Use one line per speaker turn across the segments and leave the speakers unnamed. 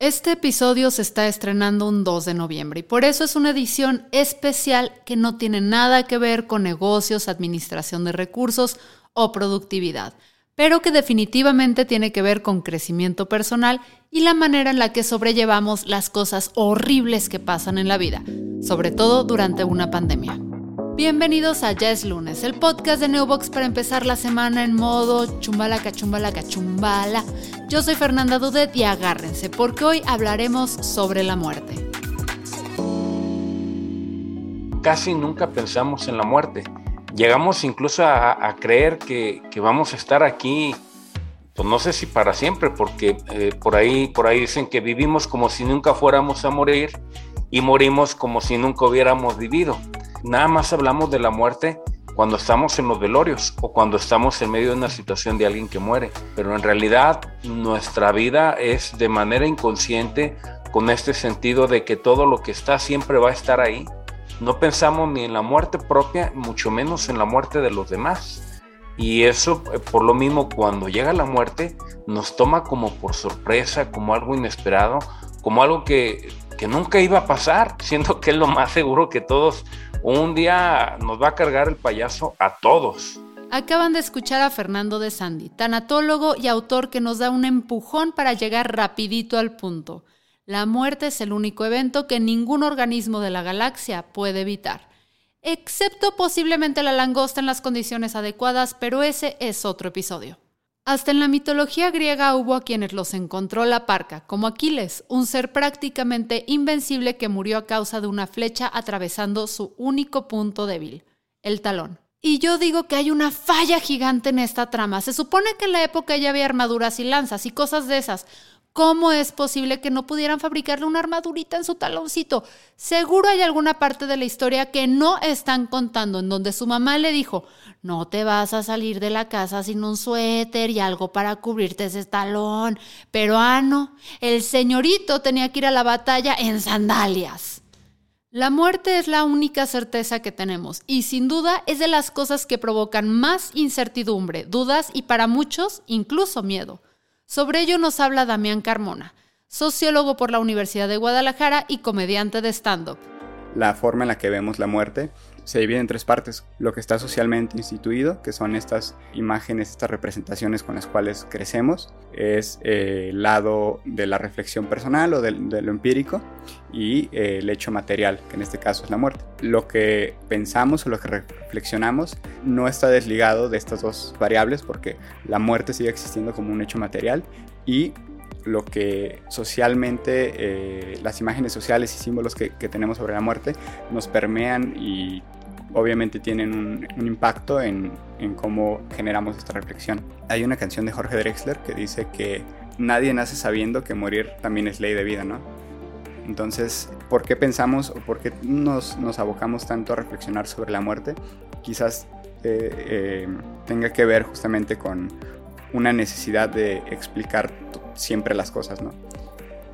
Este episodio se está estrenando un 2 de noviembre y por eso es una edición especial que no tiene nada que ver con negocios, administración de recursos o productividad, pero que definitivamente tiene que ver con crecimiento personal y la manera en la que sobrellevamos las cosas horribles que pasan en la vida, sobre todo durante una pandemia. Bienvenidos a Ya es lunes, el podcast de Neobox para empezar la semana en modo chumbala cachumbala cachumbala. Yo soy Fernanda Dudet y agárrense porque hoy hablaremos sobre la muerte.
Casi nunca pensamos en la muerte. Llegamos incluso a, creer que, vamos a estar aquí, pues no sé si para siempre, porque eh, por, ahí, por ahí dicen que vivimos como si nunca fuéramos a morir y morimos como si nunca hubiéramos vivido. Nada más hablamos de la muerte cuando estamos en los velorios o cuando estamos en medio de una situación de alguien que muere. Pero en realidad nuestra vida es de manera inconsciente con este sentido de que todo lo que está siempre va a estar ahí. No pensamos ni en la muerte propia, mucho menos en la muerte de los demás. Y eso, eh, por lo mismo, cuando llega la muerte, nos toma como por sorpresa, como algo inesperado, como algo que, que nunca iba a pasar, siendo que es lo más seguro que todos un día nos va a cargar el payaso a todos.
Acaban de escuchar a Fernando de Sandy, tanatólogo y autor que nos da un empujón para llegar rapidito al punto. La muerte es el único evento que ningún organismo de la galaxia puede evitar, excepto posiblemente la langosta en las condiciones adecuadas, pero ese es otro episodio. Hasta en la mitología griega hubo a quienes los encontró la parca, como Aquiles, un ser prácticamente invencible que murió a causa de una flecha atravesando su único punto débil, el talón. Y yo digo que hay una falla gigante en esta trama. Se supone que en la época ya había armaduras y lanzas y cosas de esas. ¿Cómo es posible que no pudieran fabricarle una armadurita en su taloncito? Seguro hay alguna parte de la historia que no están contando, en donde su mamá le dijo, no te vas a salir de la casa sin un suéter y algo para cubrirte ese talón. Pero ah, no, el señorito tenía que ir a la batalla en sandalias. La muerte es la única certeza que tenemos y sin duda es de las cosas que provocan más incertidumbre, dudas y para muchos incluso miedo. Sobre ello nos habla Damián Carmona, sociólogo por la Universidad de Guadalajara y comediante de stand-up.
La forma en la que vemos la muerte se divide en tres partes. Lo que está socialmente instituido, que son estas imágenes, estas representaciones con las cuales crecemos, es eh, el lado de la reflexión personal o de, lo empírico y eh, el hecho material, que en este caso es la muerte. Lo que pensamos o lo que reflexionamos no está desligado de estas dos variables porque la muerte sigue existiendo como un hecho material y lo que socialmente, eh, las imágenes sociales y símbolos que, tenemos sobre la muerte nos permean y obviamente tienen un, impacto en, cómo generamos esta reflexión. Hay una canción de Jorge Drexler que dice que nadie nace sabiendo que morir también es ley de vida, ¿no? Entonces, ¿por qué pensamos o por qué nos, abocamos tanto a reflexionar sobre la muerte? Quizás eh, eh, tenga que ver justamente con una necesidad de explicar siempre las cosas, ¿no?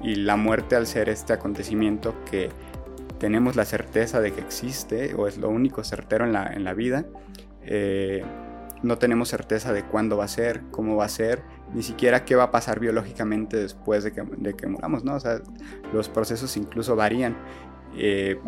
Y la muerte al ser este acontecimiento que tenemos la certeza de que existe o es lo único certero en la, en la vida, eh, no tenemos certeza de cuándo va a ser, cómo va a ser, ni siquiera qué va a pasar biológicamente después de que, de que muramos, ¿no? O sea, los procesos incluso varían. Eh,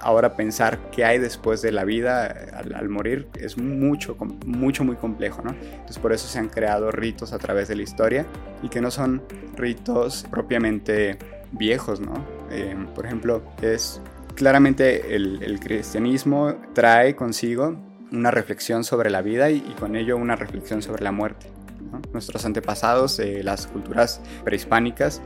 ahora pensar qué hay después de la vida al, morir es mucho, mucho, muy complejo, ¿no? Entonces por eso se han creado ritos a través de la historia y que no son ritos propiamente viejos, ¿no? Eh, por ejemplo, es Claramente el, cristianismo trae consigo una reflexión sobre la vida y, con ello una reflexión sobre la muerte. Nuestros antepasados, las culturas prehispánicas,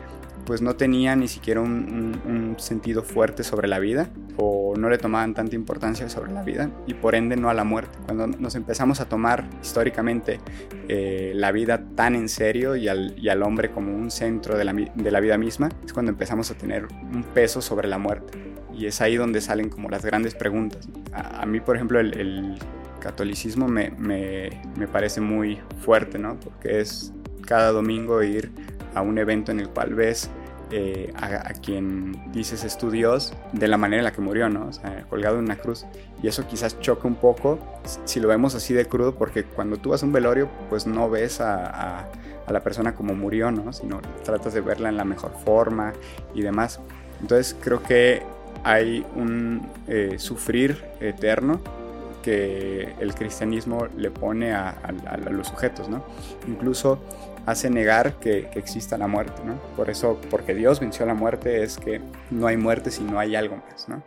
pues no tenían ni siquiera un, sentido fuerte sobre la vida o no le tomaban tanta importancia sobre la vida y por ende no a la muerte. Cuando nos empezamos a tomar históricamente eh, la vida tan en serio y al, hombre como un centro de la, vida misma, es cuando empezamos a tener un peso sobre la muerte. Y es ahí donde salen como las grandes preguntas. A, mí, por ejemplo, el, catolicismo me, me, me parece muy fuerte, ¿no? Porque es cada domingo ir a un evento en el cual ves eh, a, quien dices es tu Dios de la manera en la que murió, ¿no? O sea, colgado en una cruz. Y eso quizás choca un poco si lo vemos así de crudo, porque cuando tú vas a un velorio, pues no ves a, la persona como murió, ¿no? Sino tratas de verla en la mejor forma y demás. Entonces creo que hay un eh, sufrir eterno que el cristianismo le pone a, a, los sujetos, ¿no? Incluso hace negar que, exista la muerte, ¿no? Por eso, porque Dios venció la muerte, es que no hay muerte si no hay algo más, ¿no?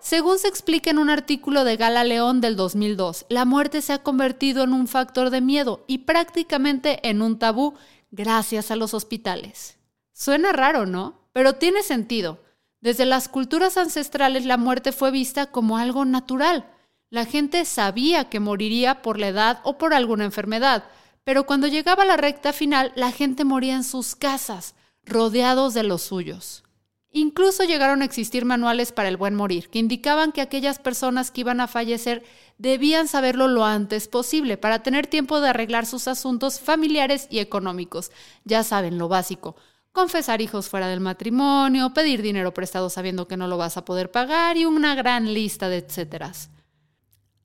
Según se explica en un artículo de Gala León del 2002, la muerte se ha convertido en un factor de miedo y prácticamente en un tabú gracias a los hospitales. Suena raro, ¿no? Pero tiene sentido. Desde las culturas ancestrales la muerte fue vista como algo natural. La gente sabía que moriría por la edad o por alguna enfermedad, pero cuando llegaba la recta final, la gente moría en sus casas, rodeados de los suyos. Incluso llegaron a existir manuales para el buen morir, que indicaban que aquellas personas que iban a fallecer debían saberlo lo antes posible para tener tiempo de arreglar sus asuntos familiares y económicos. Ya saben, lo básico. Confesar hijos fuera del matrimonio, pedir dinero prestado sabiendo que no lo vas a poder pagar y una gran lista de etcéteras.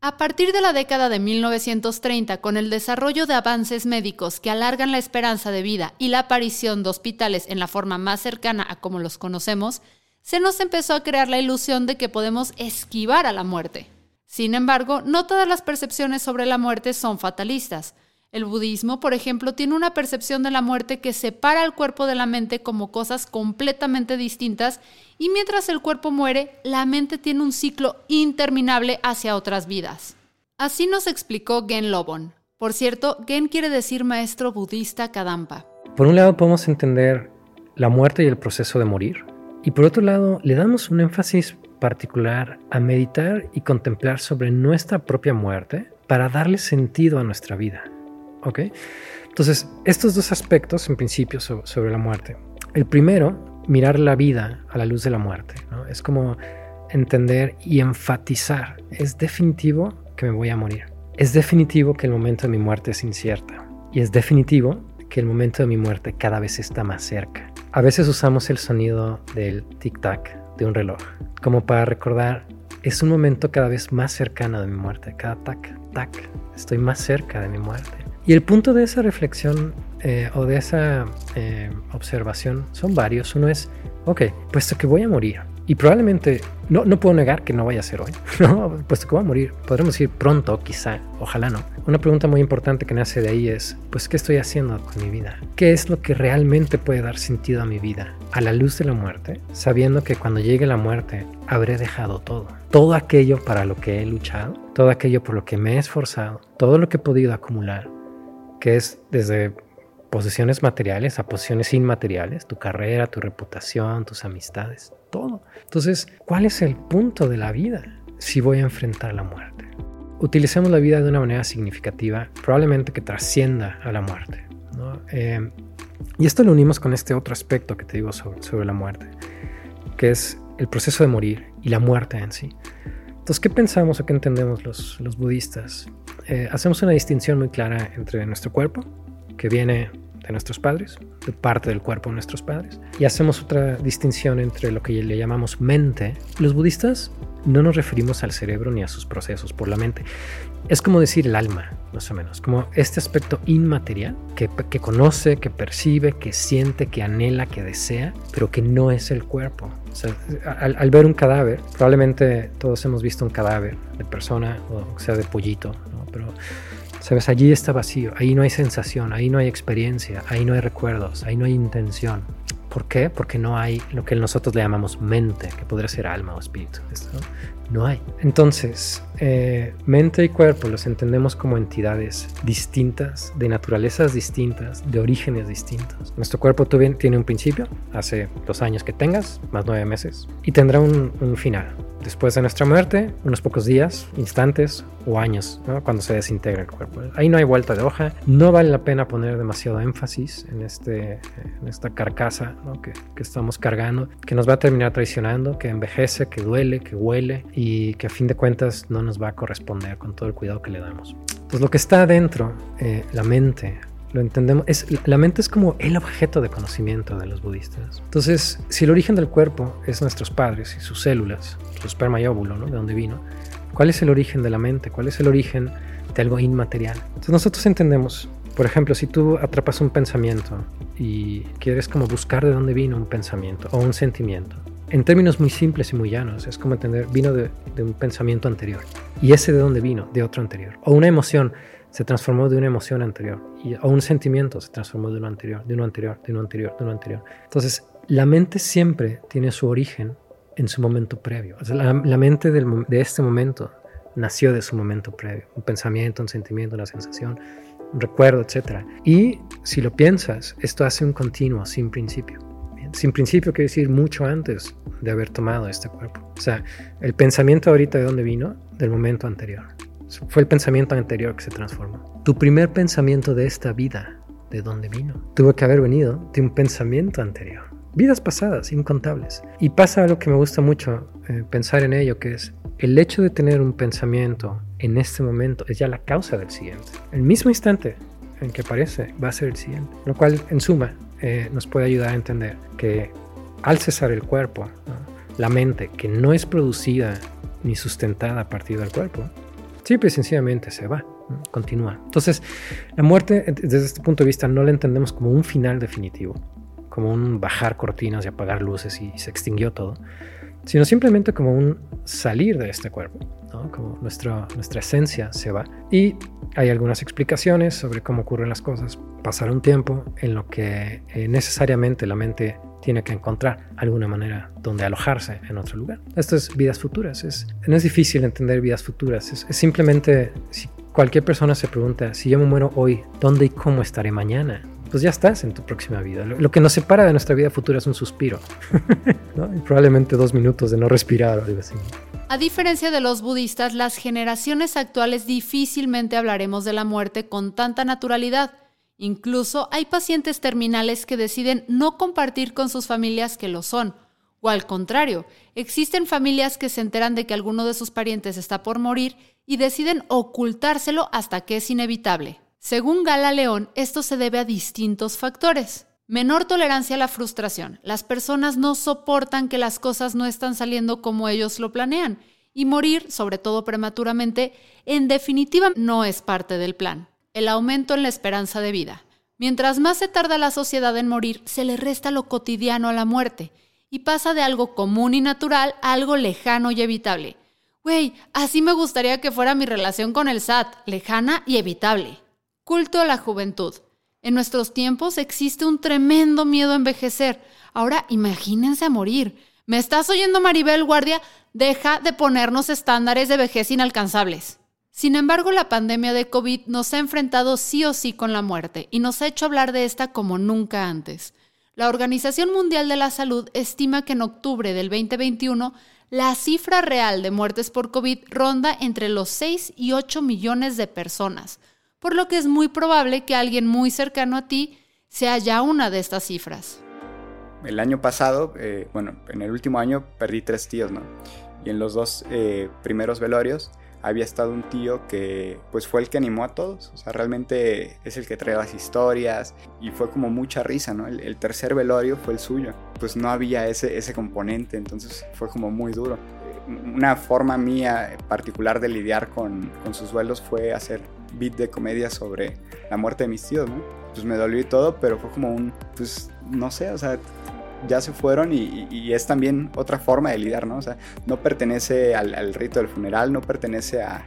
A partir de la década de 1930, con el desarrollo de avances médicos que alargan la esperanza de vida y la aparición de hospitales en la forma más cercana a como los conocemos, se nos empezó a crear la ilusión de que podemos esquivar a la muerte. Sin embargo, no todas las percepciones sobre la muerte son fatalistas. El budismo, por ejemplo, tiene una percepción de la muerte que separa el cuerpo de la mente como cosas completamente distintas y mientras el cuerpo muere, la mente tiene un ciclo interminable hacia otras vidas. Así nos explicó Gen Lobon. Por cierto, Gen quiere decir maestro budista Kadampa.
Por un lado podemos entender la muerte y el proceso de morir, y por otro lado le damos un énfasis particular a meditar y contemplar sobre nuestra propia muerte para darle sentido a nuestra vida. ¿Ok? Entonces, estos dos aspectos, en principio, sobre, la muerte. El primero, mirar la vida a la luz de la muerte. ¿no? Es como entender y enfatizar. Es definitivo que me voy a morir. Es definitivo que el momento de mi muerte es incierta. Y es definitivo que el momento de mi muerte cada vez está más cerca. A veces usamos el sonido del tic-tac de un reloj como para recordar, es un momento cada vez más cercano de mi muerte. Cada tac, tac, estoy más cerca de mi muerte. Y el punto de esa reflexión eh, o de esa eh, observación son varios. Uno es, ok, puesto que voy a morir, y probablemente, no, no puedo negar que no vaya a ser hoy, ¿no? puesto que voy a morir, podremos ir pronto, quizá, ojalá no. Una pregunta muy importante que nace de ahí es, pues, ¿qué estoy haciendo con mi vida? ¿Qué es lo que realmente puede dar sentido a mi vida? A la luz de la muerte, sabiendo que cuando llegue la muerte habré dejado todo. Todo aquello para lo que he luchado, todo aquello por lo que me he esforzado, todo lo que he podido acumular, que es desde posesiones materiales a posiciones inmateriales, tu carrera, tu reputación, tus amistades, todo. Entonces, ¿cuál es el punto de la vida si voy a enfrentar la muerte? Utilicemos la vida de una manera significativa, probablemente que trascienda a la muerte. Eh, y esto lo unimos con este otro aspecto que te digo sobre, la muerte, que es el proceso de morir y la muerte en sí. Entonces, ¿qué pensamos o qué entendemos los, budistas? Eh, hacemos una distinción muy clara entre nuestro cuerpo, que viene de nuestros padres, de parte del cuerpo de nuestros padres, y hacemos otra distinción entre lo que le llamamos mente. Los budistas no nos referimos al cerebro ni a sus procesos por la mente. Es como decir el alma, más o menos, como este aspecto inmaterial que, que conoce, que percibe, que siente, que anhela, que desea, pero que no es el cuerpo. O sea, al, ver un cadáver, probablemente todos hemos visto un cadáver de persona, o sea, de pollito, ¿no? pero sabes, allí está vacío, ahí no hay sensación, ahí no hay experiencia, ahí no hay recuerdos, ahí no hay intención. ¿Por qué? Porque no hay lo que nosotros le llamamos mente, que podría ser alma o espíritu. No hay. Entonces, eh, mente y cuerpo los entendemos como entidades distintas, de naturalezas distintas, de orígenes distintos. Nuestro cuerpo tiene un principio, hace los años que tengas, más nueve meses, y tendrá un, un final. Después de nuestra muerte, unos pocos días, instantes o años, cuando se desintegra el cuerpo. Ahí no hay vuelta de hoja. No vale la pena poner demasiado énfasis en, este, en esta carcasa que, que estamos cargando, que nos va a terminar traicionando, que envejece, que duele, que huele y que a fin de cuentas no nos va a corresponder con todo el cuidado que le damos. Pues lo que está adentro, eh, la mente, lo entendemos. Es, la mente es como el objeto de conocimiento de los budistas. Entonces, si el origen del cuerpo es nuestros padres y sus células, su esperma y óvulo, ¿no? De dónde vino, ¿cuál es el origen de la mente? ¿Cuál es el origen de algo inmaterial? Entonces, nosotros entendemos, por ejemplo, si tú atrapas un pensamiento y quieres como buscar de dónde vino un pensamiento o un sentimiento, en términos muy simples y muy llanos, es como entender, vino de, un pensamiento anterior. ¿Y ese de dónde vino? De otro anterior. O una emoción se transformó de una emoción anterior y, o un sentimiento se transformó de uno anterior, de uno anterior, de uno anterior, de uno anterior. Entonces, la mente siempre tiene su origen en su momento previo. la, mente de este momento nació de su momento previo. Un pensamiento, un sentimiento, una sensación, un recuerdo, etc. Y si lo piensas, esto hace un continuo sin principio. Sin principio quiere decir mucho antes de haber tomado este cuerpo. O sea, el pensamiento ahorita de dónde vino, del momento anterior. Fue el pensamiento anterior que se transformó. Tu primer pensamiento de esta vida, ¿de dónde vino? Tuvo que haber venido de un pensamiento anterior. Vidas pasadas, incontables. Y pasa algo que me gusta mucho eh, pensar en ello, que es el hecho de tener un pensamiento en este momento es ya la causa del siguiente. El mismo instante en que aparece va a ser el siguiente. Lo cual, en suma, eh, nos puede ayudar a entender que al cesar el cuerpo, la mente, que no es producida ni sustentada a partir del cuerpo, simple y sencillamente se va, continúa. Entonces, la muerte, desde este punto de vista, no la entendemos como un final definitivo, como un bajar cortinas y apagar luces y se extinguió todo, sino simplemente como un salir de este cuerpo, como nuestra, nuestra esencia se va. Y hay algunas explicaciones sobre cómo ocurren las cosas. Pasar un tiempo en lo que eh, necesariamente la mente tiene que encontrar alguna manera donde alojarse en otro lugar. Esto es vidas futuras. Es, no es difícil entender vidas futuras. Es, simplemente si cualquier persona se pregunta, si yo me muero hoy, ¿dónde y cómo estaré mañana? Pues ya estás en tu próxima vida. Lo, que nos separa de nuestra vida futura es un suspiro. Probablemente dos minutos de no respirar.
A diferencia de los budistas, las generaciones actuales difícilmente hablaremos de la muerte con tanta naturalidad Incluso hay pacientes terminales que deciden no compartir con sus familias que lo son. O al contrario, existen familias que se enteran de que alguno de sus parientes está por morir y deciden ocultárselo hasta que es inevitable. Según Gala León, esto se debe a distintos factores. Menor tolerancia a la frustración. Las personas no soportan que las cosas no están saliendo como ellos lo planean. Y morir, sobre todo prematuramente, en definitiva no es parte del plan el aumento en la esperanza de vida. Mientras más se tarda la sociedad en morir, se le resta lo cotidiano a la muerte y pasa de algo común y natural a algo lejano y evitable. Güey, así me gustaría que fuera mi relación con el SAT, lejana y evitable. Culto a la juventud. En nuestros tiempos existe un tremendo miedo a envejecer. Ahora imagínense a morir. ¿Me estás oyendo, Maribel Guardia? Deja de ponernos estándares de vejez inalcanzables. Sin embargo, la pandemia de COVID nos ha enfrentado sí o sí con la muerte y nos ha hecho hablar de esta como nunca antes. La Organización Mundial de la Salud estima que en octubre del 2021 la cifra real de muertes por COVID ronda entre los 6 y 8 millones de personas, por lo que es muy probable que alguien muy cercano a ti sea ya una de estas cifras.
El año pasado, eh, bueno, en el último año perdí tres tíos, ¿no? Y en los dos eh, primeros velorios, había estado un tío que pues fue el que animó a todos, o sea, realmente es el que trae las historias y fue como mucha risa, ¿no? El, tercer velorio fue el suyo, pues no había ese, ese componente, entonces fue como muy duro. Una forma mía particular de lidiar con, con sus duelos fue hacer beat de comedia sobre la muerte de mis tíos. Pues me dolió y todo, pero fue como un, pues no sé, o sea, ya se fueron y, es también otra forma de lidiar, ¿no? O sea, no pertenece al, rito del funeral, no pertenece a,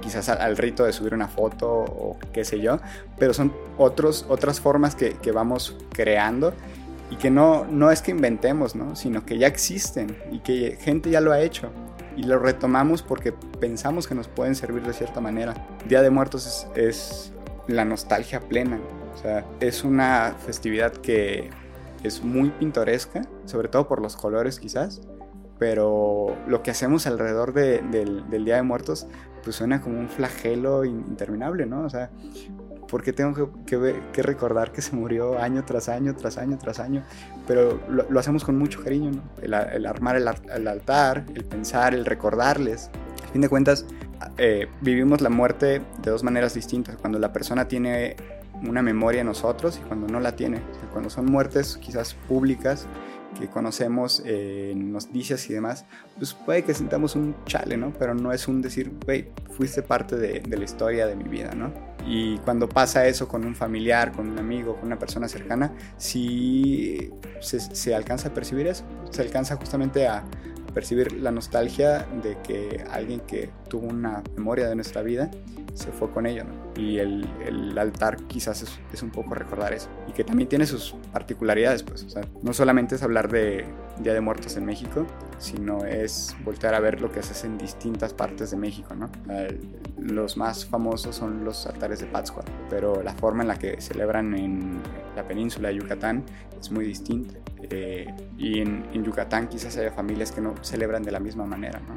quizás al, rito de subir una foto o qué sé yo, pero son otros, otras formas que, vamos creando y que no, no es que inventemos, ¿no? Sino que ya existen y que gente ya lo ha hecho y lo retomamos porque pensamos que nos pueden servir de cierta manera. Día de Muertos es, la nostalgia plena, o sea, es una festividad que es muy pintoresca, sobre todo por los colores quizás, pero lo que hacemos alrededor del, Día de Muertos pues suena como un flagelo interminable, ¿no? O sea, ¿por qué tengo que, recordar que se murió año tras año, tras año, tras año? Pero lo, hacemos con mucho cariño, ¿no? El, armar el, altar, el pensar, el recordarles. A fin de cuentas, eh, vivimos la muerte de dos maneras distintas. Cuando la persona tiene una memoria en nosotros y cuando no la tiene. cuando son muertes quizás públicas que conocemos en noticias y demás, pues puede que sintamos un chale, ¿no? Pero no es un decir, güey, fuiste parte de, de, la historia de mi vida, ¿no? Y cuando pasa eso con un familiar, con un amigo, con una persona cercana, sí se, se alcanza a percibir eso, se alcanza justamente a, percibir la nostalgia de que alguien que tuvo una memoria de nuestra vida se fue con ello, ¿no? Y el, el altar quizás es, es, un poco recordar eso. Y que también tiene sus particularidades, pues, o sea, no solamente es hablar de Día de Muertos en México, sino es voltear a ver lo que se en distintas partes de México, ¿no? Los más famosos son los altares de Pátzcuaro, pero la forma en la que celebran en la península de Yucatán es muy distinta. Eh, y en, en, Yucatán quizás haya familias que no celebran de la misma manera. ¿no?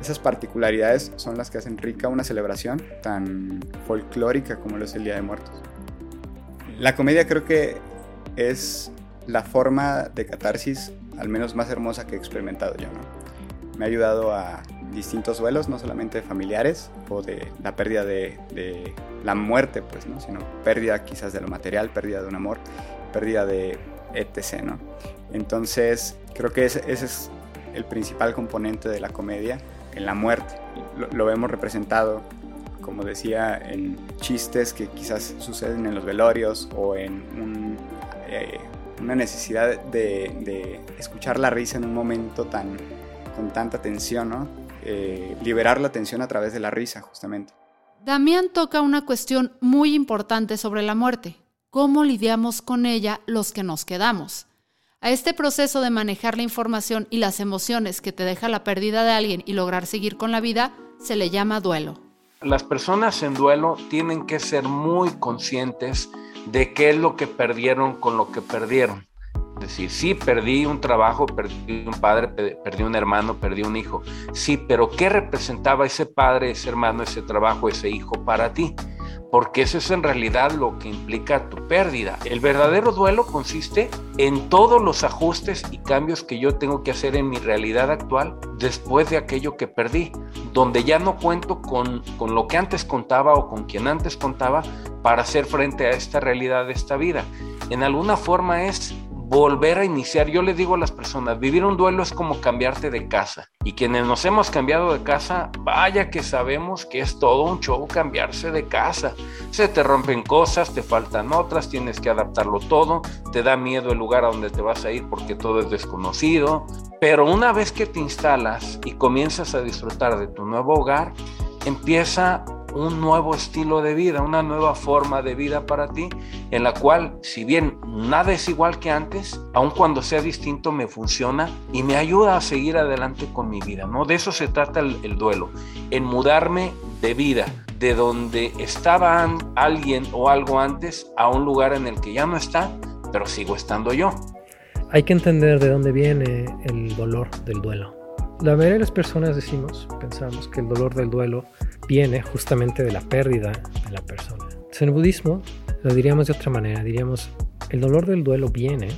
Esas particularidades son las que hacen rica una celebración tan folclórica como lo es el Día de Muertos. La comedia creo que es la forma de catarsis al menos más hermosa que he experimentado yo. Me ha ayudado a distintos duelos, no solamente familiares o de la pérdida de, de la muerte, pues, ¿no? sino pérdida quizás de lo material, pérdida de un amor, pérdida de etc. ¿no? Entonces, creo que ese, es el principal componente de la comedia en la muerte. Lo, lo, vemos representado, como decía, en chistes que quizás suceden en los velorios o en eh, una necesidad de, escuchar la risa en un momento tan, con tanta tensión. Eh, liberar la tensión a través de la risa, justamente.
Damián toca una cuestión muy importante sobre la muerte cómo lidiamos con ella los que nos quedamos. A este proceso de manejar la información y las emociones que te deja la pérdida de alguien y lograr seguir con la vida se le llama duelo.
Las personas en duelo tienen que ser muy conscientes de qué es lo que perdieron con lo que perdieron. Es decir, sí, perdí un trabajo, perdí un padre, perdí un hermano, perdí un hijo. Sí, pero ¿qué representaba ese padre, ese hermano, ese trabajo, ese hijo para ti? Porque eso es en realidad lo que implica tu pérdida. El verdadero duelo consiste en todos los ajustes y cambios que yo tengo que hacer en mi realidad actual después de aquello que perdí, donde ya no cuento con, con lo que antes contaba o con quien antes contaba para hacer frente a esta realidad de esta vida. En alguna forma es volver a iniciar. Yo le digo a las personas, vivir un duelo es como cambiarte de casa. Y quienes nos hemos cambiado de casa, vaya que sabemos que es todo un show cambiarse de casa. Se te rompen cosas, te faltan otras, tienes que adaptarlo todo, te da miedo el lugar a donde te vas a ir porque todo es desconocido. Pero una vez que te instalas y comienzas a disfrutar de tu nuevo hogar, empieza un nuevo estilo de vida, una nueva forma de vida para ti, en la cual, si bien nada es igual que antes, aun cuando sea distinto, me funciona y me ayuda a seguir adelante con mi vida, ¿no? De eso se trata el, el duelo, en mudarme de vida, de donde estaba alguien o algo antes a un lugar en el que ya no está, pero sigo estando yo.
Hay que entender de dónde viene el dolor del duelo. La mayoría de las personas decimos, pensamos que el dolor del duelo viene justamente de la pérdida de la persona. en el budismo lo diríamos de otra manera, diríamos, el dolor del duelo viene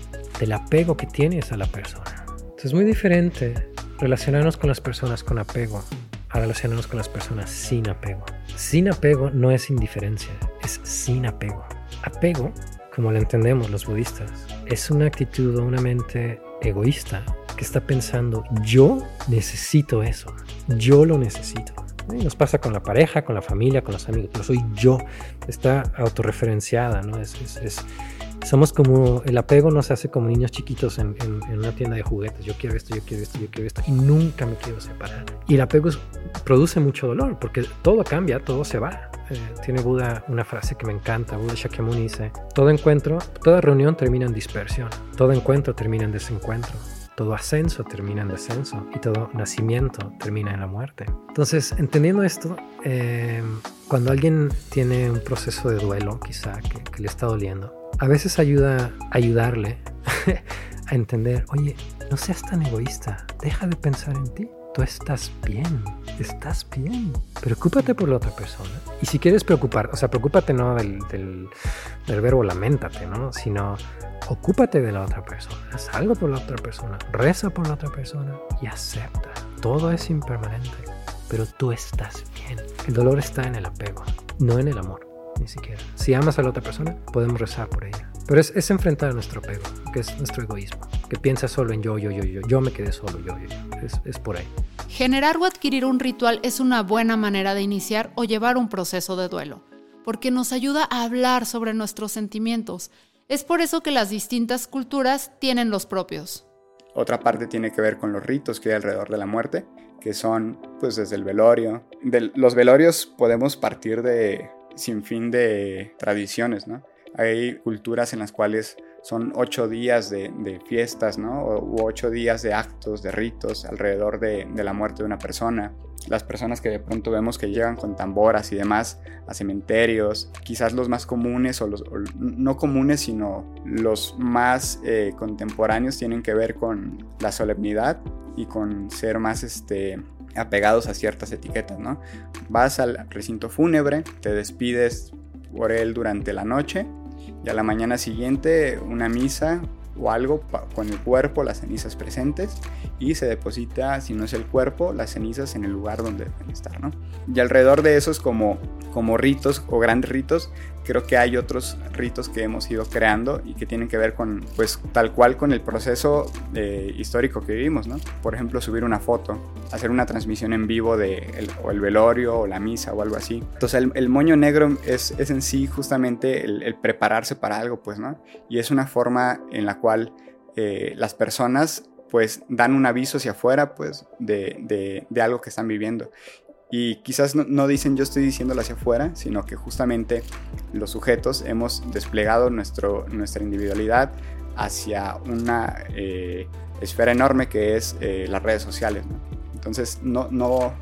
del apego que tienes a la persona. Entonces es muy diferente relacionarnos con las personas con apego a relacionarnos con las personas sin apego. Sin apego no es indiferencia, es sin apego. Apego, como lo entendemos los budistas, es una actitud o una mente egoísta que está pensando, yo necesito eso, yo lo necesito. Nos pasa con la pareja, con la familia, con los amigos, pero soy yo. Está autorreferenciada, ¿no? Es, somos como, el apego nos hace como niños chiquitos en, una tienda de juguetes. Yo quiero esto, yo quiero esto, yo quiero esto, y nunca me quiero separar. Y el apego produce mucho dolor, porque todo cambia, todo se va. Eh, tiene Buda una frase que me encanta. Buda Shakyamuni dice, todo encuentro, toda reunión termina en dispersión, todo encuentro termina en desencuentro. Todo ascenso termina en descenso y todo nacimiento termina en la muerte. Entonces, entendiendo esto, eh, cuando alguien tiene un proceso de duelo, quizá que, que le está doliendo, a veces ayuda a ayudarle a entender, oye, no seas tan egoísta, deja de pensar en ti. Tú estás bien, estás bien. Preocúpate por la otra persona. Y si quieres preocupar, o sea, preocúpate no del, del, del verbo lamentate, ¿no? Sino ocúpate de la otra persona, haz algo por la otra persona, reza por la otra persona y acepta. Todo es impermanente, pero tú estás bien. El dolor está en el apego, no en el amor. ni siquiera. Si amas a la otra persona, podemos rezar por ella. Pero es, enfrentar a nuestro apego, que es nuestro egoísmo, que piensa solo en yo, yo, yo, yo, yo me quedé solo, yo, yo, yo. Es, es por ahí.
Generar o adquirir un ritual es una buena manera de iniciar o llevar un proceso de duelo, porque nos ayuda a hablar sobre nuestros sentimientos. Es por eso que las distintas culturas tienen los propios.
Otra parte tiene que ver con los ritos que hay alrededor de la muerte, que son pues desde el velorio. De los velorios podemos partir de sin fin de tradiciones, ¿no? Hay culturas en las cuales son ocho días de, fiestas, ¿no? O, ocho días de actos, de ritos alrededor de, la muerte de una persona. Las personas que de pronto vemos que llegan con tamboras y demás a cementerios, quizás los más comunes o los no comunes, sino los más eh, contemporáneos tienen que ver con la solemnidad y con ser más este, apegados a ciertas etiquetas, ¿no? Vas al recinto fúnebre, te despides por él durante la noche y a la mañana siguiente una misa o algo con el cuerpo, las cenizas presentes y se deposita, si no es el cuerpo, las cenizas en el lugar donde deben estar, ¿no? Y alrededor de esos como, como ritos o grandes ritos creo que hay otros ritos que hemos ido creando y que tienen que ver con, pues, tal cual con el proceso eh, histórico que vivimos, ¿no? Por ejemplo, subir una foto, hacer una transmisión en vivo de el, o el velorio o la misa o algo así. Entonces, el, moño negro es, es, en sí justamente el, prepararse para algo, pues, ¿no? Y es una forma en la cual eh, las personas pues dan un aviso hacia afuera pues de, de, de, algo que están viviendo y quizás no, dicen yo estoy diciéndolo hacia afuera, sino que justamente los sujetos hemos desplegado nuestro, nuestra individualidad hacia una eh, esfera enorme que es eh, las redes sociales. Entonces, no, no,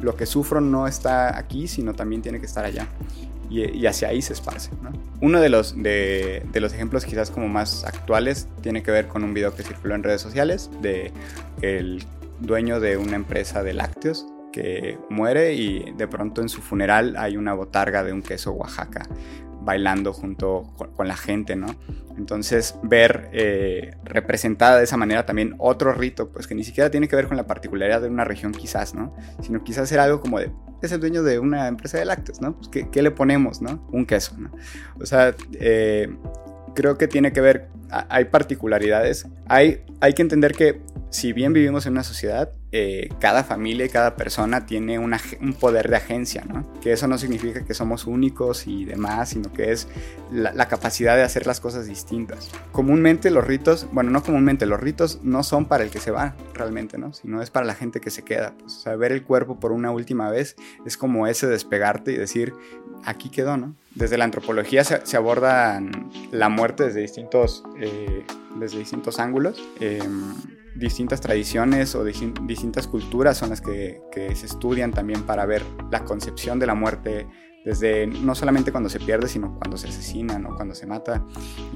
lo que sufro no está aquí, sino también tiene que estar allá. Y, hacia ahí se esparce. Uno de los, de, de, los ejemplos quizás como más actuales tiene que ver con un video que circuló en redes sociales de el dueño de una empresa de lácteos que muere y de pronto en su funeral hay una botarga de un queso Oaxaca bailando junto con, la gente, ¿no? Entonces ver eh, representada de esa manera también otro rito, pues que ni siquiera tiene que ver con la particularidad de una región quizás, ¿no? Sino quizás era algo como de, es el dueño de una empresa de lácteos, ¿no? Pues ¿qué, le ponemos, ¿no? Un queso, ¿no? O sea, eh, creo que tiene que ver, hay particularidades, hay, hay que entender que si bien vivimos en una sociedad, eh, cada familia y cada persona tiene un poder de agencia, ¿no? Que eso no significa que somos únicos y demás, sino que es la, capacidad de hacer las cosas distintas. Comúnmente los ritos, bueno, no comúnmente, los ritos no son para el que se va realmente, ¿no? Sino es para la gente que se queda. Pues, o sea, ver el cuerpo por una última vez es como ese despegarte y decir, aquí quedó, ¿no? Desde la antropología se, aborda la muerte desde distintos, eh, desde distintos ángulos. Em, distintas tradiciones o distintas culturas son las que, se estudian también para ver la concepción de la muerte desde no solamente cuando se pierde, sino cuando se asesina o cuando se mata,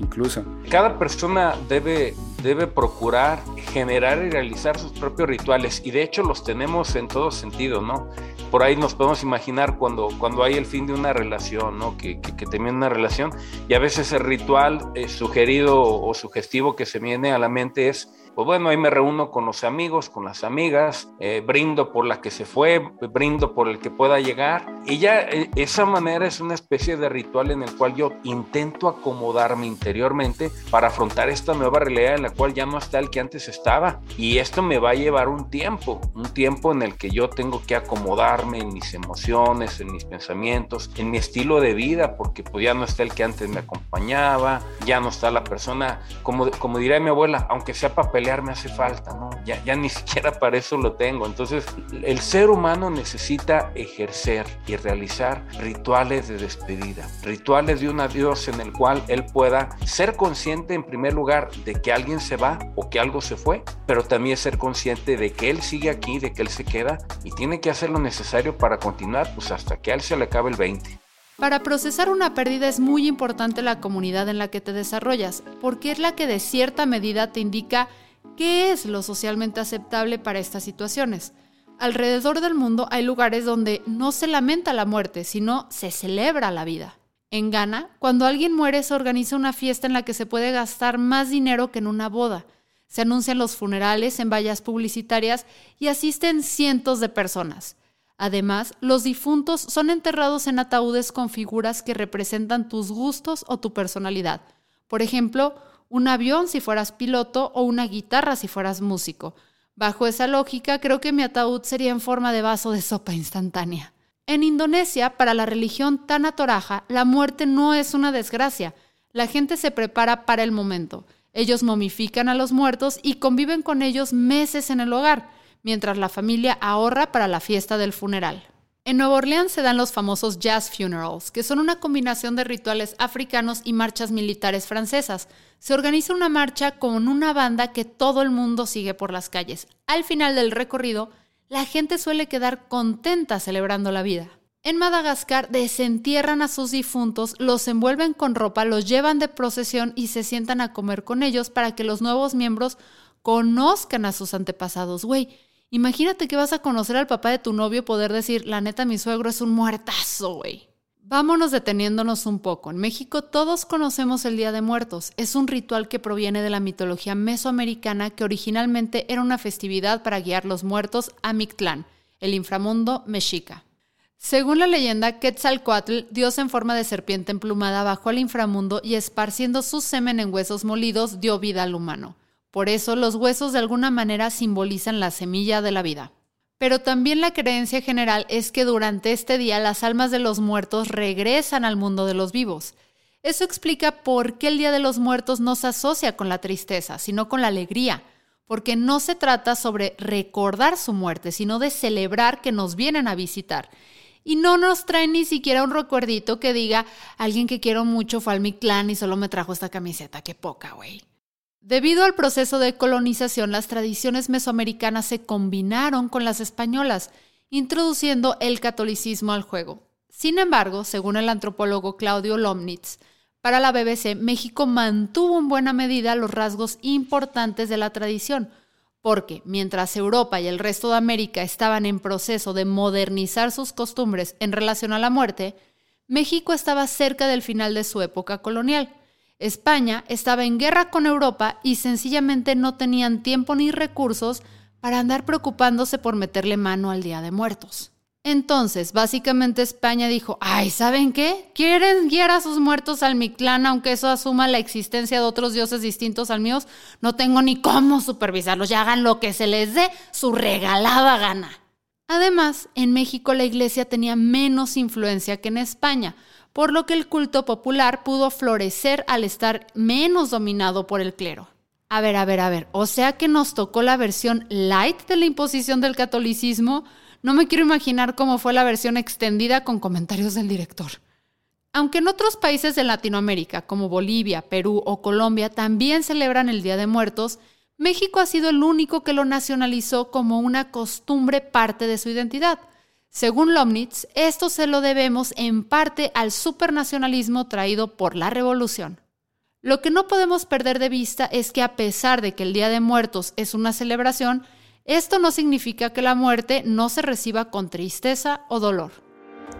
incluso.
Cada persona debe, debe procurar generar y realizar sus propios rituales, y de hecho los tenemos en todo sentido, ¿no? Por ahí nos podemos imaginar cuando, cuando hay el fin de una relación, ¿no? Que, que, termina una relación, y a veces el ritual eh, sugerido o sugestivo que se viene a la mente es pues bueno, ahí me reúno con los amigos, con las amigas, eh, brindo por la que se fue, brindo por el que pueda llegar. Y ya eh, esa manera es una especie de ritual en el cual yo intento acomodarme interiormente para afrontar esta nueva realidad en la cual ya no está el que antes estaba. Y esto me va a llevar un tiempo, un tiempo en el que yo tengo que acomodarme en mis emociones, en mis pensamientos, en mi estilo de vida, porque pues ya no está el que antes me acompañaba, ya no está la persona, como, como diría mi abuela, aunque sea papel me hace falta, ¿no? Ya, ya ni siquiera para eso lo tengo. Entonces, el ser humano necesita ejercer y realizar rituales de despedida, rituales de un adiós en el cual él pueda ser consciente en primer lugar de que alguien se va o que algo se fue, pero también ser consciente de que él sigue aquí, de que él se queda y tiene que hacer lo necesario para continuar, pues hasta que a él se le acabe el 20.
Para procesar una pérdida es muy importante la comunidad en la que te desarrollas, porque es la que de cierta medida te indica ¿Qué es lo socialmente aceptable para estas situaciones? Alrededor del mundo hay lugares donde no se lamenta la muerte, sino se celebra la vida. En Ghana, cuando alguien muere se organiza una fiesta en la que se puede gastar más dinero que en una boda. Se anuncian los funerales en vallas publicitarias y asisten cientos de personas. Además, los difuntos son enterrados en ataúdes con figuras que representan tus gustos o tu personalidad. Por ejemplo, un avión si fueras piloto o una guitarra si fueras músico. Bajo esa lógica, creo que mi ataúd sería en forma de vaso de sopa instantánea. En Indonesia, para la religión Tana Toraja, la muerte no es una desgracia. La gente se prepara para el momento. Ellos momifican a los muertos y conviven con ellos meses en el hogar, mientras la familia ahorra para la fiesta del funeral. En Nueva Orleans se dan los famosos jazz funerals, que son una combinación de rituales africanos y marchas militares francesas. Se organiza una marcha con una banda que todo el mundo sigue por las calles. Al final del recorrido, la gente suele quedar contenta celebrando la vida. En Madagascar desentierran a sus difuntos, los envuelven con ropa, los llevan de procesión y se sientan a comer con ellos para que los nuevos miembros conozcan a sus antepasados. Güey, Imagínate que vas a conocer al papá de tu novio y poder decir, la neta, mi suegro es un muertazo, güey. Vámonos deteniéndonos un poco. En México todos conocemos el Día de Muertos. Es un ritual que proviene de la mitología mesoamericana que originalmente era una festividad para guiar los muertos a Mictlán, el inframundo mexica. Según la leyenda, Quetzalcoatl, dios en forma de serpiente emplumada, bajó al inframundo y esparciendo su semen en huesos molidos dio vida al humano. Por eso los huesos de alguna manera simbolizan la semilla de la vida. Pero también la creencia general es que durante este día las almas de los muertos regresan al mundo de los vivos. Eso explica por qué el Día de los Muertos no se asocia con la tristeza, sino con la alegría, porque no se trata sobre recordar su muerte, sino de celebrar que nos vienen a visitar. Y no nos traen ni siquiera un recuerdito que diga, alguien que quiero mucho fue al mi clan y solo me trajo esta camiseta, qué poca, güey. Debido al proceso de colonización, las tradiciones mesoamericanas se combinaron con las españolas, introduciendo el catolicismo al juego. Sin embargo, según el antropólogo Claudio Lomnitz, para la BBC, México mantuvo en buena medida los rasgos importantes de la tradición, porque mientras Europa y el resto de América estaban en proceso de modernizar sus costumbres en relación a la muerte, México estaba cerca del final de su época colonial España estaba en guerra con Europa y sencillamente no tenían tiempo ni recursos para andar preocupándose por meterle mano al Día de Muertos. Entonces, básicamente España dijo, ay, ¿saben qué? ¿Quieren guiar a sus muertos al Mictlán aunque eso asuma la existencia de otros dioses distintos al mío? No tengo ni cómo supervisarlos, ya hagan lo que se les dé su regalada gana. Además, en México la iglesia tenía menos influencia que en España, por lo que el culto popular pudo florecer al estar menos dominado por el clero. A ver, a ver, a ver, o sea que nos tocó la versión light de la imposición del catolicismo. No me quiero imaginar cómo fue la versión extendida con comentarios del director. Aunque en otros países de Latinoamérica, como Bolivia, Perú o Colombia, también celebran el Día de Muertos, México ha sido el único que lo nacionalizó como una costumbre parte de su identidad. Según Lomnitz, esto se lo debemos en parte al supernacionalismo traído por la revolución. Lo que no podemos perder de vista es que a pesar de que el Día de Muertos es una celebración, esto no significa que la muerte no se reciba con tristeza o dolor.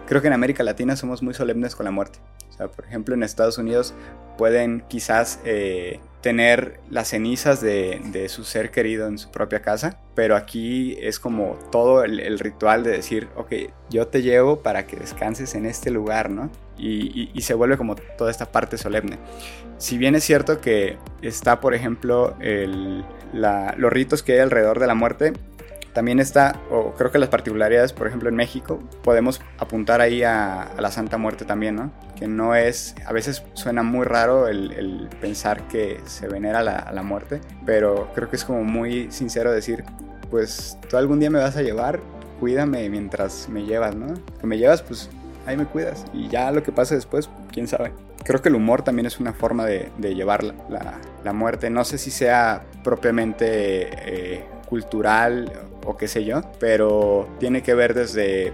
Creo que en América Latina somos muy solemnes con la muerte. Por ejemplo, en Estados Unidos pueden quizás eh, tener las cenizas de, su ser querido en su propia casa, pero aquí es como todo el, ritual de decir, ok, yo te llevo para que descanses en este lugar, ¿no? Y, se vuelve como toda esta parte solemne. Si bien es cierto que está, por ejemplo, los ritos que hay alrededor de la muerte, también está, o creo que las particularidades, por ejemplo, en México, podemos apuntar ahí a, la Santa Muerte también, ¿no? Que no es, a veces suena muy raro el, pensar que se venera la, la muerte, pero creo que es como muy sincero decir, pues tú algún día me vas a llevar, cuídame mientras me llevas, ¿no? Que me llevas, pues ahí me cuidas. Y ya lo que pase después, quién sabe. Creo que el humor también es una forma de, llevar la, la, muerte. No sé si sea propiamente eh, cultural o qué sé yo, pero tiene que ver desde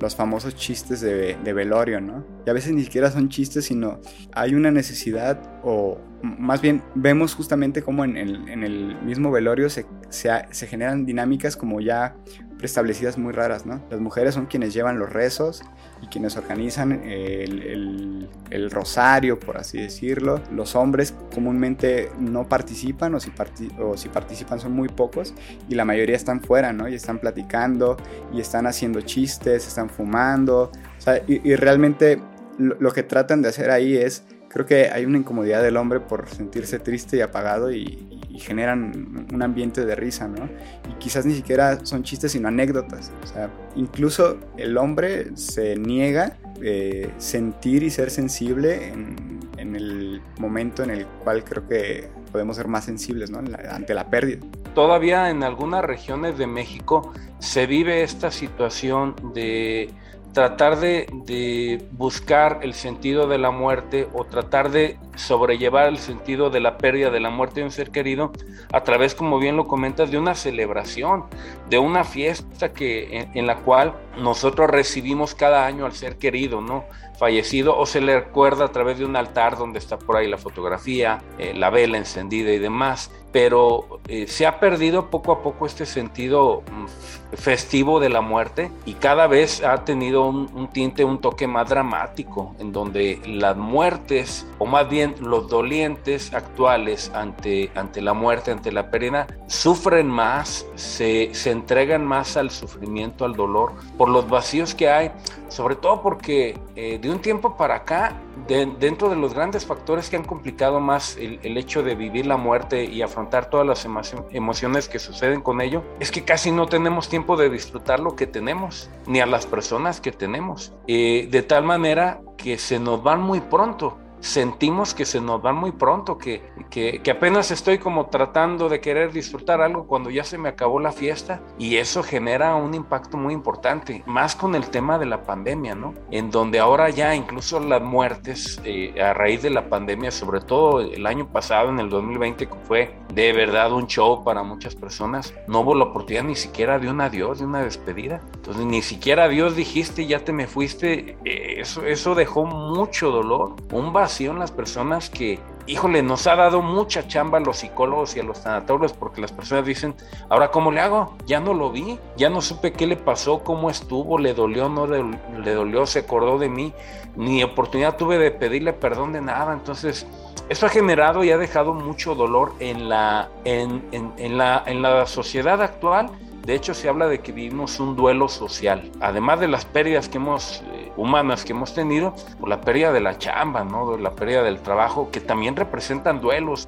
los famosos chistes de, velorio, ¿no? Y a veces ni siquiera son chistes, sino hay una necesidad o más bien vemos justamente como en el, mismo velorio se, se, generan dinámicas como ya preestablecidas muy raras, ¿no? Las mujeres son quienes llevan los rezos y quienes organizan el, el, rosario, por así decirlo. Los hombres comúnmente no participan o si, o si participan son muy pocos y la mayoría están fuera, ¿no? Y están platicando y están haciendo chistes, están fumando. O sea, y, realmente lo que tratan de hacer ahí es creo que hay una incomodidad del hombre por sentirse triste y apagado y, generan un ambiente de risa, ¿no? Y quizás ni siquiera son chistes, sino anécdotas. O sea, incluso el hombre se niega eh, sentir y ser sensible en, el momento en el cual creo que podemos ser más sensibles, ¿no? ante la pérdida.
Todavía en algunas regiones de México se vive esta situación de tratar de, buscar el sentido de la muerte o tratar de sobrellevar el sentido de la pérdida de la muerte de un ser querido a través, como bien lo comentas, de una celebración, de una fiesta que, en, la cual nosotros recibimos cada año al ser querido, ¿no? fallecido o se le recuerda a través de un altar donde está por ahí la fotografía, eh, la vela encendida y demás pero eh, se ha perdido poco a poco este sentido mm, festivo de la muerte y cada vez ha tenido un, tinte, un toque más dramático, en donde las muertes, o más bien los dolientes actuales ante, ante la muerte, ante la pérdida, sufren más, se, se entregan más al sufrimiento, al dolor, por los vacíos que hay, sobre todo porque eh, de un tiempo para acá, dentro de los grandes factores que han complicado más el, hecho de vivir la muerte y afrontar todas las emociones que suceden con ello, es que casi no tenemos tiempo de disfrutar lo que tenemos, ni a las personas que tenemos. Eh, de tal manera que se nos van muy pronto sentimos que se nos van muy pronto, que, que, apenas estoy como tratando de querer disfrutar algo cuando ya se me acabó la fiesta y eso genera un impacto muy importante, más con el tema de la pandemia, ¿no? En donde ahora ya incluso las muertes eh, a raíz de la pandemia, sobre todo el año pasado, en el 2020, que fue de verdad un show para muchas personas, no hubo la oportunidad ni siquiera de un adiós, de una despedida. Entonces ni siquiera adiós dijiste, ya te me fuiste, eh, eso, eso dejó mucho dolor, un vacío las personas que, híjole, nos ha dado mucha chamba a los psicólogos y a los tanatólogos porque las personas dicen, ahora cómo le hago, ya no lo vi, ya no supe qué le pasó, cómo estuvo, le dolió, no le, dolió, se acordó de mí, ni oportunidad tuve de pedirle perdón de nada, entonces eso ha generado y ha dejado mucho dolor en la, en, en, la, en la sociedad actual de hecho, se habla de que vivimos un duelo social, además de las pérdidas que hemos, eh, humanas que hemos tenido, por la pérdida de la chamba, ¿no? la pérdida del trabajo, que también representan duelos.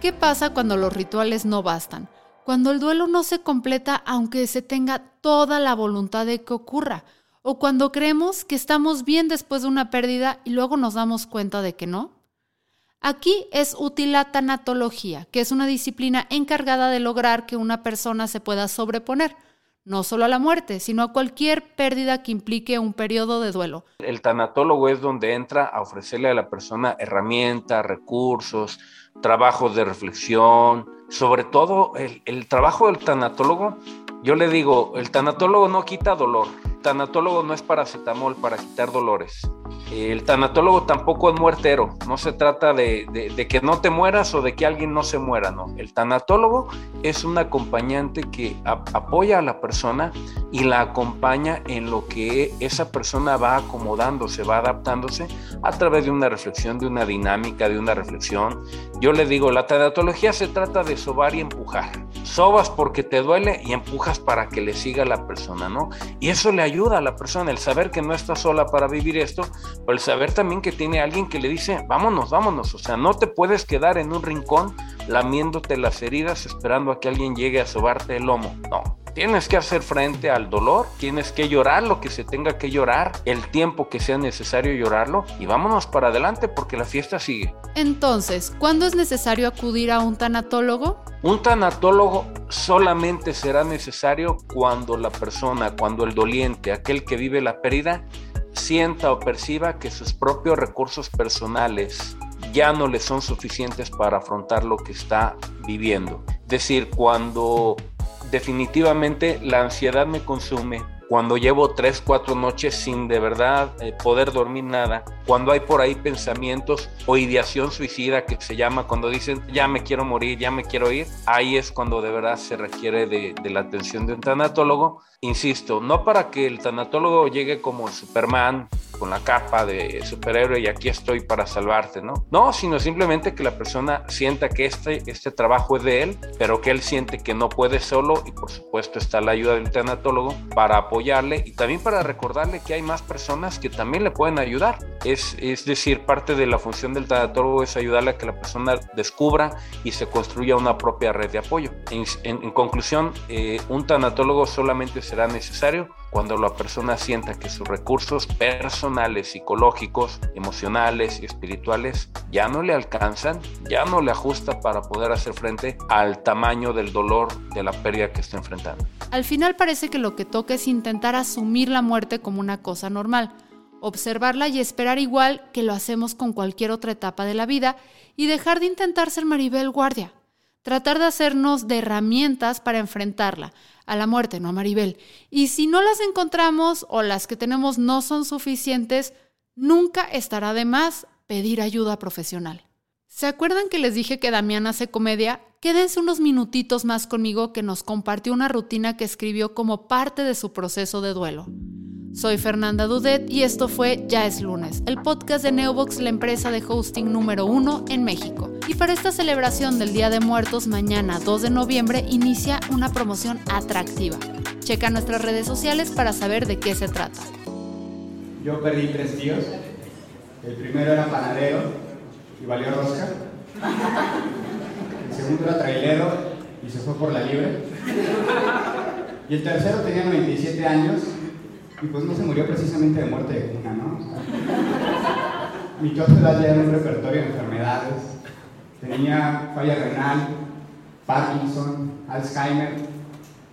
¿Qué pasa cuando los rituales no bastan? Cuando el duelo no se completa aunque se tenga toda la voluntad de que ocurra, o cuando creemos que estamos bien después de una pérdida y luego nos damos cuenta de que no. Aquí es útil la tanatología, que es una disciplina encargada de lograr que una persona se pueda sobreponer, no solo a la muerte, sino a cualquier pérdida que implique un periodo de duelo.
El tanatólogo es donde entra a ofrecerle a la persona herramientas, recursos, trabajos de reflexión, sobre todo el, el trabajo del tanatólogo. Yo le digo, el tanatólogo no quita dolor, tanatólogo no es paracetamol para quitar dolores. El tanatólogo tampoco es muertero, no se trata de, que no te mueras o de que alguien no se muera, no. El tanatólogo es un acompañante que apoya a la persona y la acompaña en lo que esa persona va acomodándose, va adaptándose a través de una reflexión, de una dinámica, de una reflexión. Yo le digo, la tanatología se trata de sobar y empujar. Sobas porque te duele y empujas para que le siga a la persona, ¿no? Y eso le ayuda a la persona, el saber que no está sola para vivir esto o el saber también que tiene alguien que le dice, vámonos, vámonos, o sea, no te puedes quedar en un rincón lamiéndote las heridas esperando a que alguien llegue a sobarte el lomo, no. Tienes que hacer frente al dolor, tienes que llorar lo que se tenga que llorar, el tiempo que sea necesario llorarlo y vámonos para adelante porque la fiesta sigue.
Entonces, ¿cuándo es necesario acudir a un tanatólogo?
Un tanatólogo solamente será necesario cuando la persona, cuando el doliente, aquel que vive la pérdida, sienta o perciba que sus propios recursos personales ya no le son suficientes para afrontar lo que está viviendo. Es decir, cuando definitivamente la ansiedad me consume, cuando llevo tres, cuatro noches sin de verdad eh, poder dormir nada, cuando hay por ahí pensamientos o ideación suicida que se llama, cuando dicen ya me quiero morir, ya me quiero ir, ahí es cuando de verdad se requiere de, de la atención de un tanatólogo. Insisto, no para que el tanatólogo llegue como Superman con la capa de superhéroe y aquí estoy para salvarte, ¿no? No, sino simplemente que la persona sienta que este, este trabajo es de él, pero que él siente que no puede solo y por supuesto está la ayuda del tanatólogo para apoyarle y también para recordarle que hay más personas que también le pueden ayudar. Es, es decir, parte de la función del tanatólogo es ayudarle a que la persona descubra y se construya una propia red de apoyo. En, conclusión, eh, un tanatólogo solamente será necesario cuando la persona sienta que sus recursos personales, psicológicos, emocionales y espirituales ya no le alcanzan, ya no le ajusta para poder hacer frente al tamaño del dolor de la pérdida que está enfrentando.
Al final parece que lo que toca es intentar asumir la muerte como una cosa normal, observarla y esperar igual que lo hacemos con cualquier otra etapa de la vida y dejar de intentar ser Maribel Guardia. Tratar de hacernos de herramientas para enfrentarla, a la muerte, no a Maribel. Y si no las encontramos o las que tenemos no son suficientes, nunca estará de más pedir ayuda profesional. ¿Se acuerdan que les dije que Damián hace comedia? Quédense unos minutitos más conmigo que nos compartió una rutina que escribió como parte de su proceso de duelo. Soy Fernanda Dudet y esto fue Ya es lunes, el podcast de Neobox, la empresa de hosting número uno en México. Y para esta celebración del Día de Muertos, mañana 2 de noviembre, inicia una promoción atractiva. Checa nuestras redes sociales para saber de qué se trata.
Yo perdí tres tíos. El primero era panadero y valió rosca. El segundo era trailero y se fue por la libre. Y el tercero tenía 97 años y pues no se murió precisamente de muerte de cuna, ¿no? mi tío ya era un repertorio de enfermedades. Tenía falla renal, Parkinson, Alzheimer.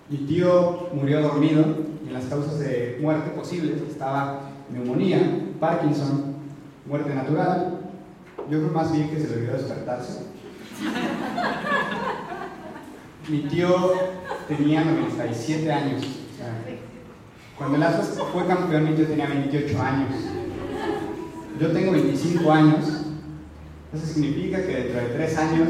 Mi tío murió dormido y en las causas de muerte posibles estaba neumonía, Parkinson, muerte natural. Yo creo más bien que se le olvidó despertarse. Mi tío tenía 97 años. Cuando el Atlas fue campeón, yo tenía 28 años. Yo tengo 25 años. Eso significa que dentro de 3 años